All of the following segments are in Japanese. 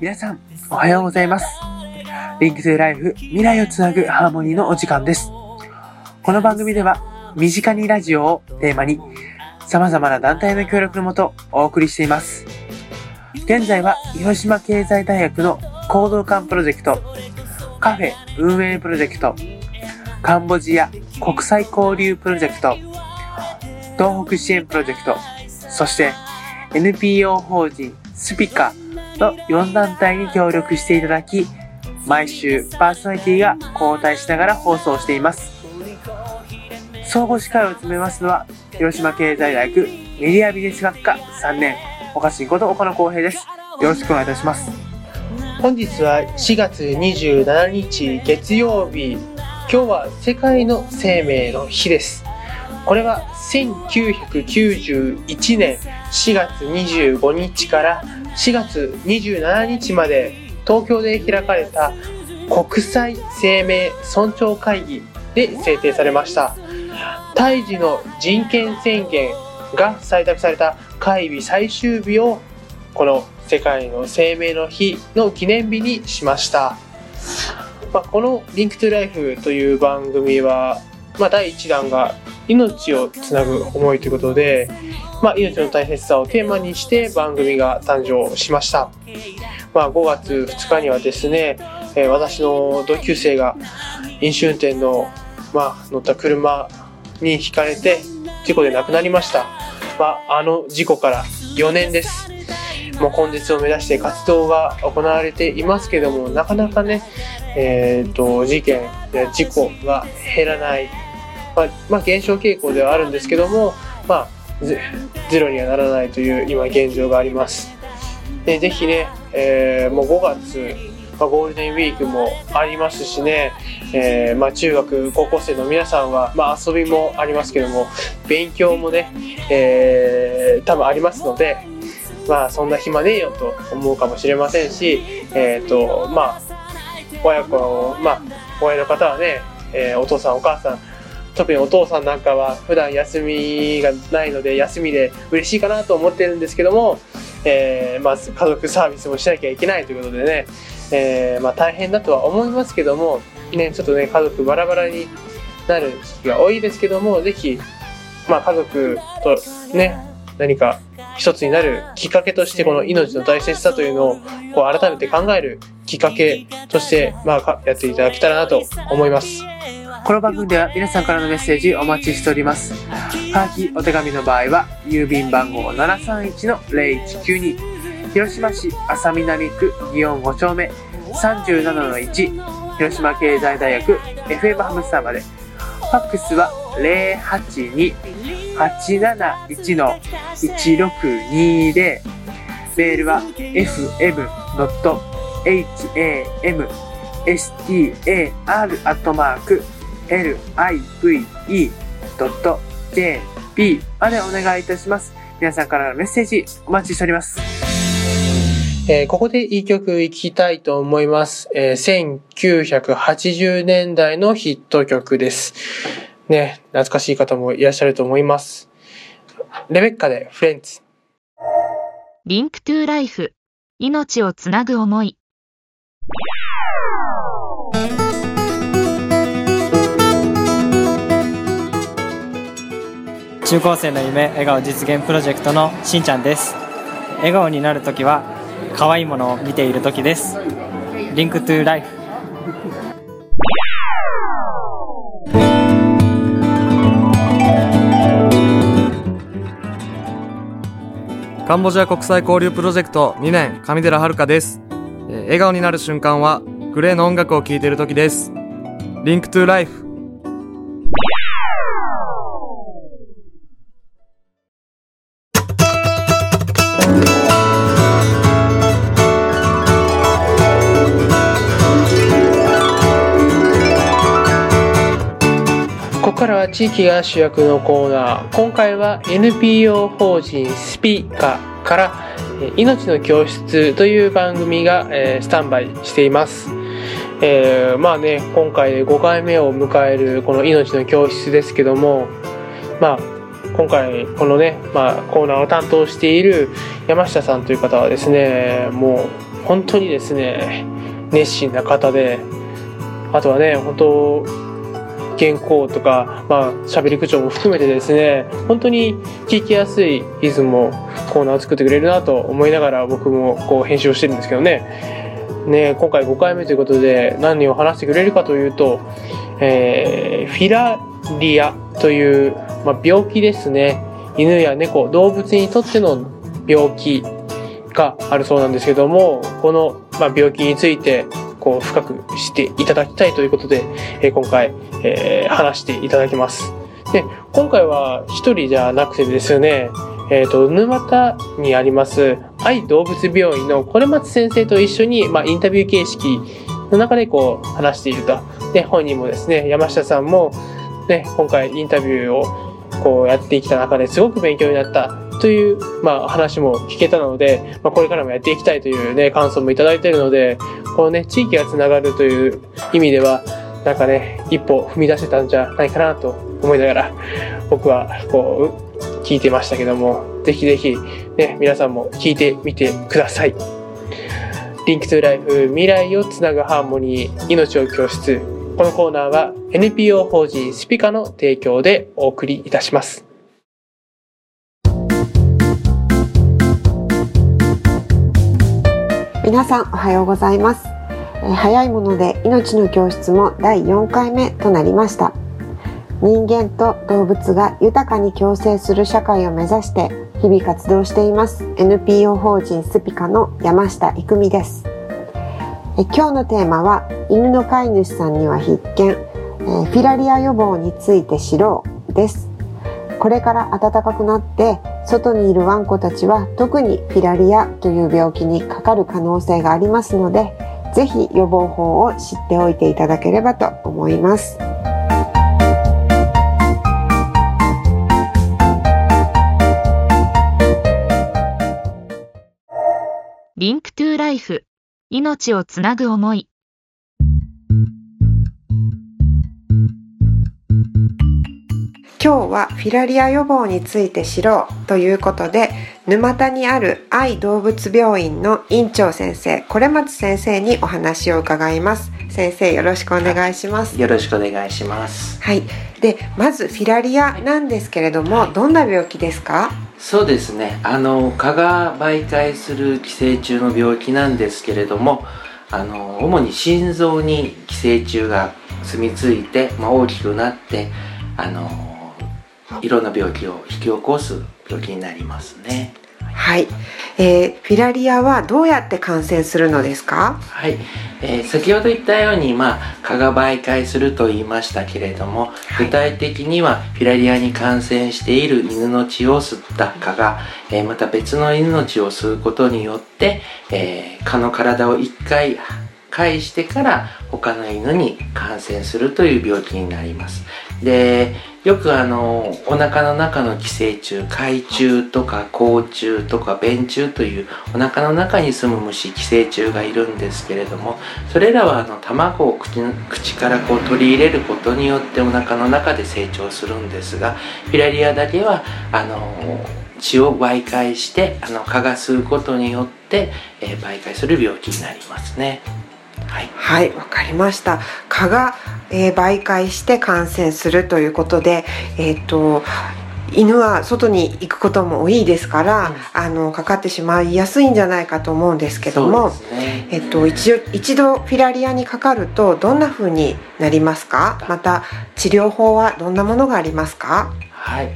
皆さん、おはようございます。 Link to Life 未来をつなぐハーモニーのお時間です。この番組では、身近にラジオをテーマに、様々な団体の協力のもとお送りしています。現在は、広島経済大学の興動館プロジェクト、カフェ運営プロジェクト、カンボジア国際交流プロジェクト、東北支援プロジェクト、そして NPO 法人スピカの4団体に協力していただき、毎週パーソナリティが交代しながら放送しています。総合司会を務めますのは、広島経済大学メディアビジネス学科3年、岡新こと岡野光平です。よろしくお願いいたします。本日は4月27日月曜日今日は世界の生命の日ですこれは1991年4月25日から4月27日まで東京で開かれた国際生命尊重会議で制定されました。胎児の人権宣言が採択された会議最終日をこの世界の生命の日の記念日にしました、まあ、この「リンクトゥライフという番組は、まあ、第1弾が命をつなぐ思いということで、まあ、命の大切さをテーマにして番組が誕生しました、まあ、5月2日にはですね、えー私の同級生が飲酒運転の、まあ、乗った車にひかれて事故で亡くなりました、まあ、あの事故から4年です。もう根絶を目指して活動が行われていますけどもなかなかね、えー、と事件や事故が減らない、まあまあ、減少傾向ではあるんですけども、まあ、ゼロにはならないという今現状があります。でぜひね、えーもう5月、まあ、ゴールデンウィークもありますしね、えーまあ、中学高校生の皆さんは、まあ、遊びもありますけども勉強もね、えー多分ありますのでまあそんな暇ねえよと思うかもしれませんし、えっ、と、まあ、親子、まあ、親の方はね、えーお父さんお母さん、特にお父さんなんかは普段休みがないので休みで嬉しいかなと思ってるんですけども、えーまず家族サービスもしなきゃいけないということでね、えーまあ大変だとは思いますけども、ね、ちょっとね、家族バラバラになる時期が多いですけども、ぜひ、まあ家族とね、何か一つになるきっかけとしてこの命の大切さというのをこう改めて考えるきっかけとして、まあ、やっていただけたらなと思います。この番組では皆さんからのメッセージお待ちしております。はがき、お手紙の場合は、郵便番号731-0192、広島市安佐南区祇園5丁目37-1、広島経済大学 FM ハムスターまで。ファックスは082-871-1620、メールは fm.ham.sta アットマーク fm.ham.star.live.jp までお願いいたします。皆さんからのメッセージお待ちしております。えーここでいい曲いきたいと思います。えー1980年代のヒット曲です。ね、懐かしい方もいらっしゃると思います。レベッカでフレンズ。 Link to Life 命をつなぐ思い中高生の夢笑顔実現プロジェクトのしんちゃんです。笑顔になるときは可愛いものを見ているときです。 Link to Life。カンボジア国際交流プロジェクト2年上寺遥です、笑顔になる瞬間は GLAY の音楽を聴いている時です。 Link to Life。からは地域が主役のコーナー。今回は NPO 法人スピカからえ命の教室という番組が、えスタンバイしています。えーまあね、今回で5回目を迎えるこの命の教室ですけども、まあ、今回このね、まあ、コーナーを担当している山下さんという方はですねもう本当にですね熱心な方であとはね本当原稿とか、まあ、喋り口調も含めてですね本当に聞きやすいリズムもコーナーを作ってくれるなと思いながら僕もこう編集をしてるんですけどね。ね今回5回目ということで何を話してくれるかというと、えーフィラリアという、まあ、病気ですね。犬や猫動物にとっての病気があるそうなんですけどもこの、まあ、病気についてこう深く知っていただきたいということで、えー今回、えー話していただきます。で今回は一人じゃなくてですよね、えー、と沼田にあります愛動物病院のこれ松先生と一緒に、まあ、インタビュー形式の中でこう話していると。で本人もですね山下さんも、ね、今回インタビューをこうやってきた中ですごく勉強になったという、まあ、話も聞けたので、まあ、これからもやっていきたいというね感想もいただいているのでこのね地域がつながるという意味ではなんかね一歩踏み出せたんじゃないかなと思いながら僕はこう聞いてましたけどもぜひぜひね皆さんも聞いてみてください。リンクトゥライフ未来をつなぐハーモニー命を教室このコーナーは NPO 法人スピカの提供でお送りいたします。皆さんおはようございます、え早いもので命の教室も第4回目となりました。人間と動物が豊かに共生する社会を目指して日々活動しています。NPO 法人スピカの山下育美です。え今日のテーマは犬の飼い主さんには必見、えフィラリア予防について知ろうです。これから暖かくなって外にいるワンコたちは特にフィラリアという病気にかかる可能性がありますのでぜひ予防法を知っておいていただければと思います。リンクトゥライフ。命をつなぐ思い。今日はフィラリア予防について知ろうということで沼田にある愛動物病院の院長先生これ松先生にお話を伺います。先生よろしくお願いします。よろしくお願いします。はい。でまずフィラリアなんですけれどもどんな病気ですか？そうですね。あの蚊が媒介する寄生虫の病気なんですけれども、あの主に心臓に寄生虫が住み着いて、まあ、大きくなって、あのいろんな病気を引き起こす病気になりますね。はい、えーフィラリアはどうやって感染するのですか？はい、えー先ほど言ったように、まあ、蚊が媒介すると言いましたけれども、い具体的にはフィラリアに感染している犬の血を吸った蚊が、えーまた別の犬の血を吸うことによって、えー蚊の体を一回介してから他の犬に感染するという病気になります。でよくあのお腹の中の寄生虫海虫とか甲虫とか便虫というお腹の中に住む虫寄生虫がいるんですけれどもそれらはあの卵を口口からこう取り入れることによってお腹の中で成長するんですがフィラリアだけはあの血を媒介してあの蚊が吸うことによって、えー媒介する病気になりますね。はい。はいわかりました。蚊が、えー媒介して感染するということでえっ、と犬は外に行くことも多いですから、あのかかってしまいやすいんじゃないかと思うんですけども、ね。えっと、一度一度フィラリアにかかるとどんな風になりますか？また治療法はどんなものがありますか？はい。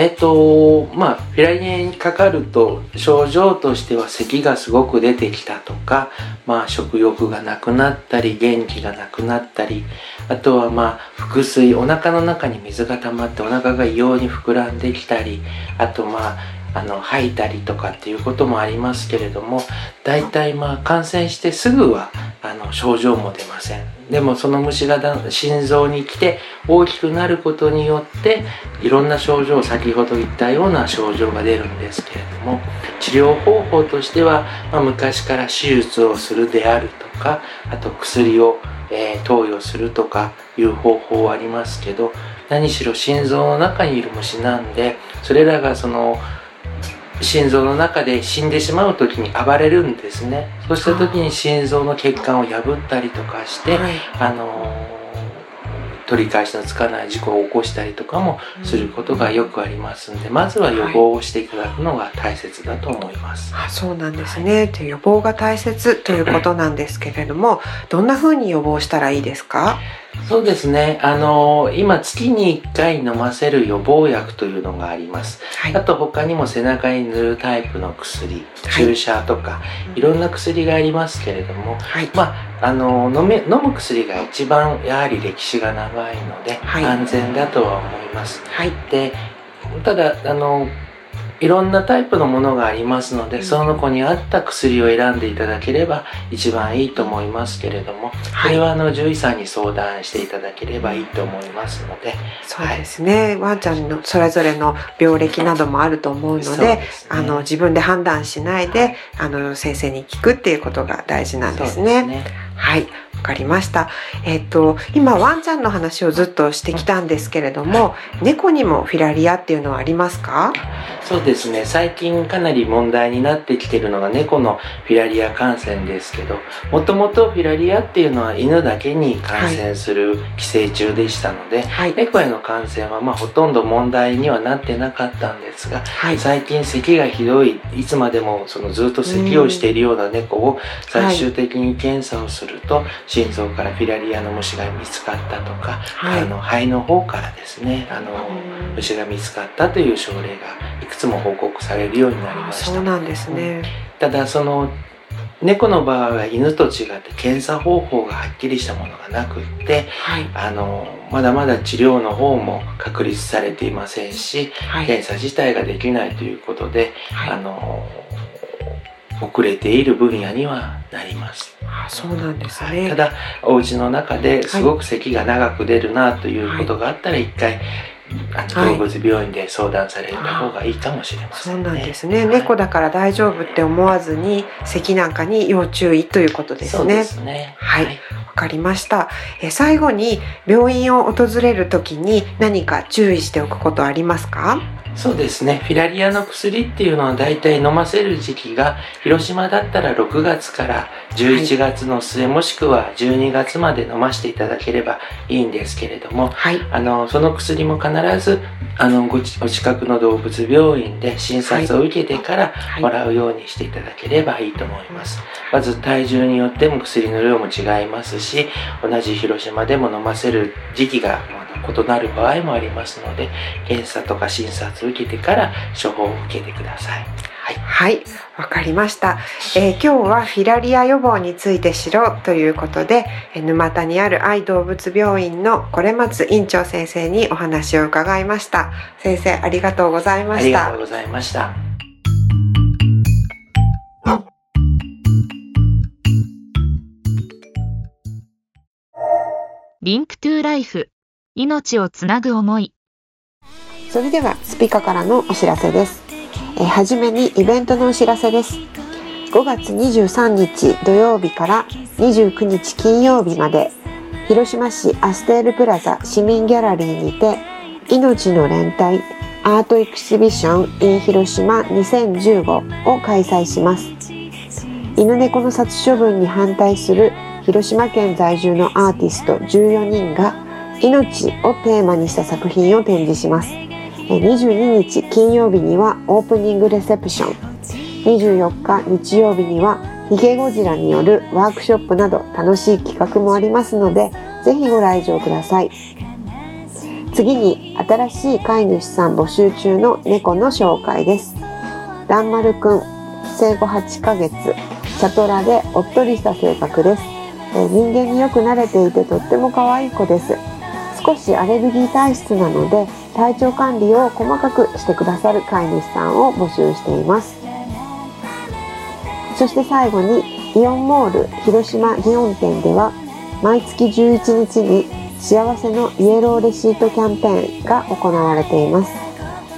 えっと、まあ、フィラリアにかかると、症状としては咳がすごく出てきたとか、まあ、食欲がなくなったり、元気がなくなったり、あとはまあ、腹水、お腹の中に水が溜まってお腹が異様に膨らんできたり、あとまあ、あの吐いたりとかっていうこともありますけれども大体まあ感染してすぐはあの症状も出ません。でもその虫がだ心臓に来て大きくなることによっていろんな症状先ほど言ったような症状が出るんですけれども治療方法としては、まあ、昔から手術をするであるとかあと薬を、えー投与するとかいう方法はありますけど何しろ心臓の中にいる虫なんでそれらがその心臓の中で死んでしまう時に暴れるんですねそうした時に心臓の血管を破ったりとかして、はいあのー取り返しのつかない事故を起こしたりとかもすることがよくありますんでまずは予防をしていただくのが大切だと思います。あそうなんですね。で予防が大切ということなんですけれども、どんな風に予防したらいいですか？そうですね。あの今月に1回飲ませる予防薬というのがあります。はいあと他にも背中に塗るタイプの薬、はい注射とか、いろんな薬がありますけれども、はい。まあ、あの飲め飲む薬が一番やはり歴史が長いので、はい安全だとは思います。はい。でただあのいろんなタイプのものがありますので、その子に合った薬を選んでいただければ一番いいと思いますけれども、それはあの獣医さんに相談していただければいいと思いますので、そうですね。ワンちゃんのそれぞれの病歴などもあると思うので、ね。あの自分で判断しないで、あの先生に聞くっていうことが大事なんですそうね。はい、わかりました。えっ、と今ワンちゃんの話をずっとしてきたんですけれども、猫にもフィラリアっていうのはありますか？そうですね最近かなり問題になってきているのが猫のフィラリア感染ですけどもともとフィラリアっていうのは犬だけに感染する寄生虫でしたので、はい。猫への感染はまあほとんど問題にはなってなかったんですがはい。最近咳がひどいいつまでもそのずっと咳をしているような猫を最終的に検査をすると心臓からフィラリアの虫が見つかったとか、はいあの肺の方からですねあのうん虫が見つかったという症例がいくつも報告されるようになりましたそうなんですね。ただその猫の場合は犬と違って検査方法がはっきりしたものがなくってはい。あのまだまだ治療の方も確立されていませんしはい。検査自体ができないということで、はいあの遅れている分野にはなります。あそうなんですね。ただお家の中ですごく咳が長く出るなということがあったら一回、動物病院で相談された方がいいかもしれませんね。そうなんですね。はい猫だから大丈夫って思わずに咳なんかに要注意ということですねそうで。すね。はいわかりました。えー最後に病院を訪れるときに何か注意しておくことありますか？そうですね。フィラリアの薬っていうのは大体飲ませる時期が広島だったら6月から11月の末、もしくは12月まで飲ませていただければいいんですけれども、はい。あのその薬も必ずあのごちお近くの動物病院で診察を受けてからはいもらうようにしていただければいいと思います。まず体重によっても薬の量も違いますし同じ広島でも飲ませる時期がまだ異なる場合もありますので検査とか診察を受けてから処方を受けてください。はいはい、わかりました、えー今日はフィラリア予防について知ろうということで、えー沼田にある愛動物病院の是松院長先生にお話を伺いました。先生、ありがとうございましたありがとう。ございました。リンクトゥライフ命をつなぐ思いそれではスピカからのお知らせです。えはじめにイベントのお知らせです。5月23日土曜日から29日金曜日まで広島市アステールプラザ市民ギャラリーにて命の連帯アートエキシビション in 広島2015を開催します。犬猫の殺処分に反対する広島県在住のアーティスト14人が命をテーマにした作品を展示します。22日金曜日にはオープニングレセプション。24日日曜日にはヒゲゴジラによるワークショップなど楽しい企画もありますので、ぜひご来場ください。次に新しい飼い主さん募集中の猫の紹介です。ダンマルくん、生後8ヶ月、チャトラでおっとりした性格です。人間によく慣れていてとっても可愛い子です。少しアレルギー体質なので体調管理を細かくしてくださる飼い主さんを募集しています。そして最後にイオンモール広島祇園店では毎月11日に幸せのイエローレシートキャンペーンが行われています。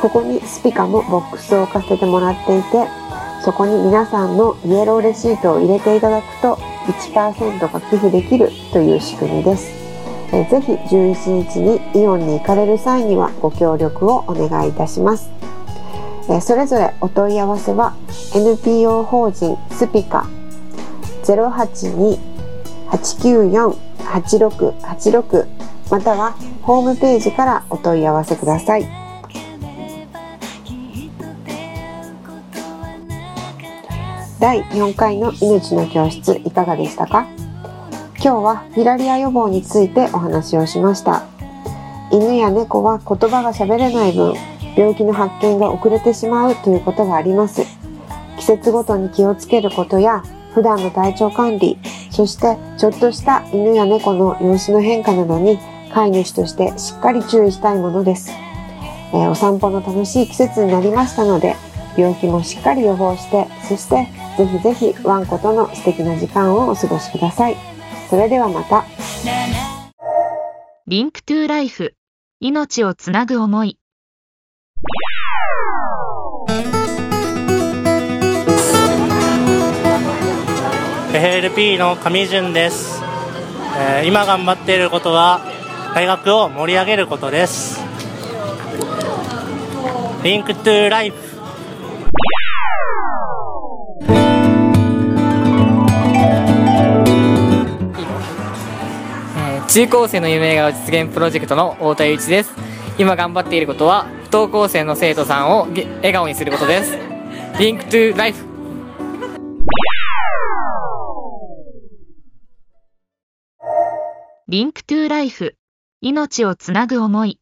ここにスピカもボックスを置かせてもらっていてそこに皆さんのイエローレシートを入れていただくと1%が寄付できるという仕組みです。えぜひ11日にイオンに行かれる際にはご協力をお願いいたします。えそれぞれお問い合わせは NPO 法人スピカ082-894-8686またはホームページからお問い合わせください。第4回の命の教室いかがでしたか？今日はフィラリア予防についてお話をしました。犬や猫は言葉が喋れない分病気の発見が遅れてしまうということがあります。季節ごとに気をつけることや普段の体調管理そしてちょっとした犬や猫の様子の変化などに飼い主としてしっかり注意したいものです、えーお散歩の楽しい季節になりましたので病気もしっかり予防してそしてぜひぜひワンコとの素敵な時間をお過ごしください。それではまた。リンクトゥライフ。命をつなぐ思い。エ FLP の上潤です、えー今頑張っていることは大学を盛り上げることです。Link to Life 中高生の夢が実現プロジェクトの太田祐一です。今頑張っていることは不登校生の生徒さんをげ笑顔にすることです。 Link to Life。 Link to Life。命をつなぐ思い。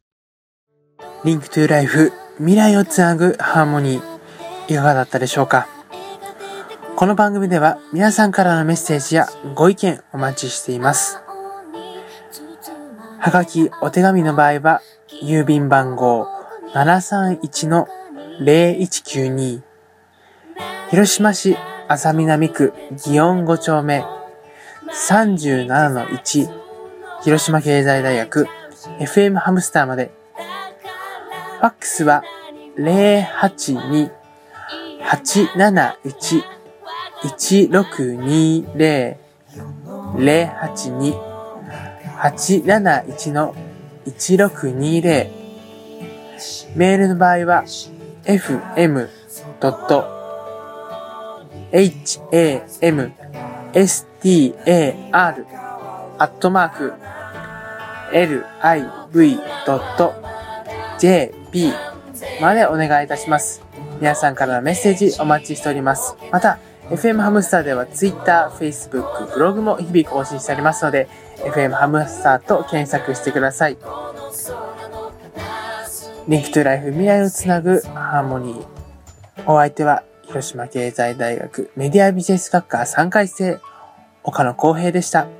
リンクトゥライフ。未来をつなぐハーモニー。いかがだったでしょうか？この番組では皆さんからのメッセージやご意見お待ちしています。はがき、お手紙の場合は、郵便番号731-0192。広島市安佐南区祇園5丁目37-1。広島経済大学 FM ハムスターまで。ファックスは082-871-1620。082 871-1620メールの場合は fm.hamstar アットマーク liv.jp までお願いいたします。皆さんからのメッセージお待ちしております。また、FM ハムスターでは Twitter、Facebook、ブログも日々更新しておりますので、FM ハムスターと検索してください。リンクトライフ未来をつなぐハーモニー。お相手は広島経済大学メディアビジネス学科3回生岡野光平でした。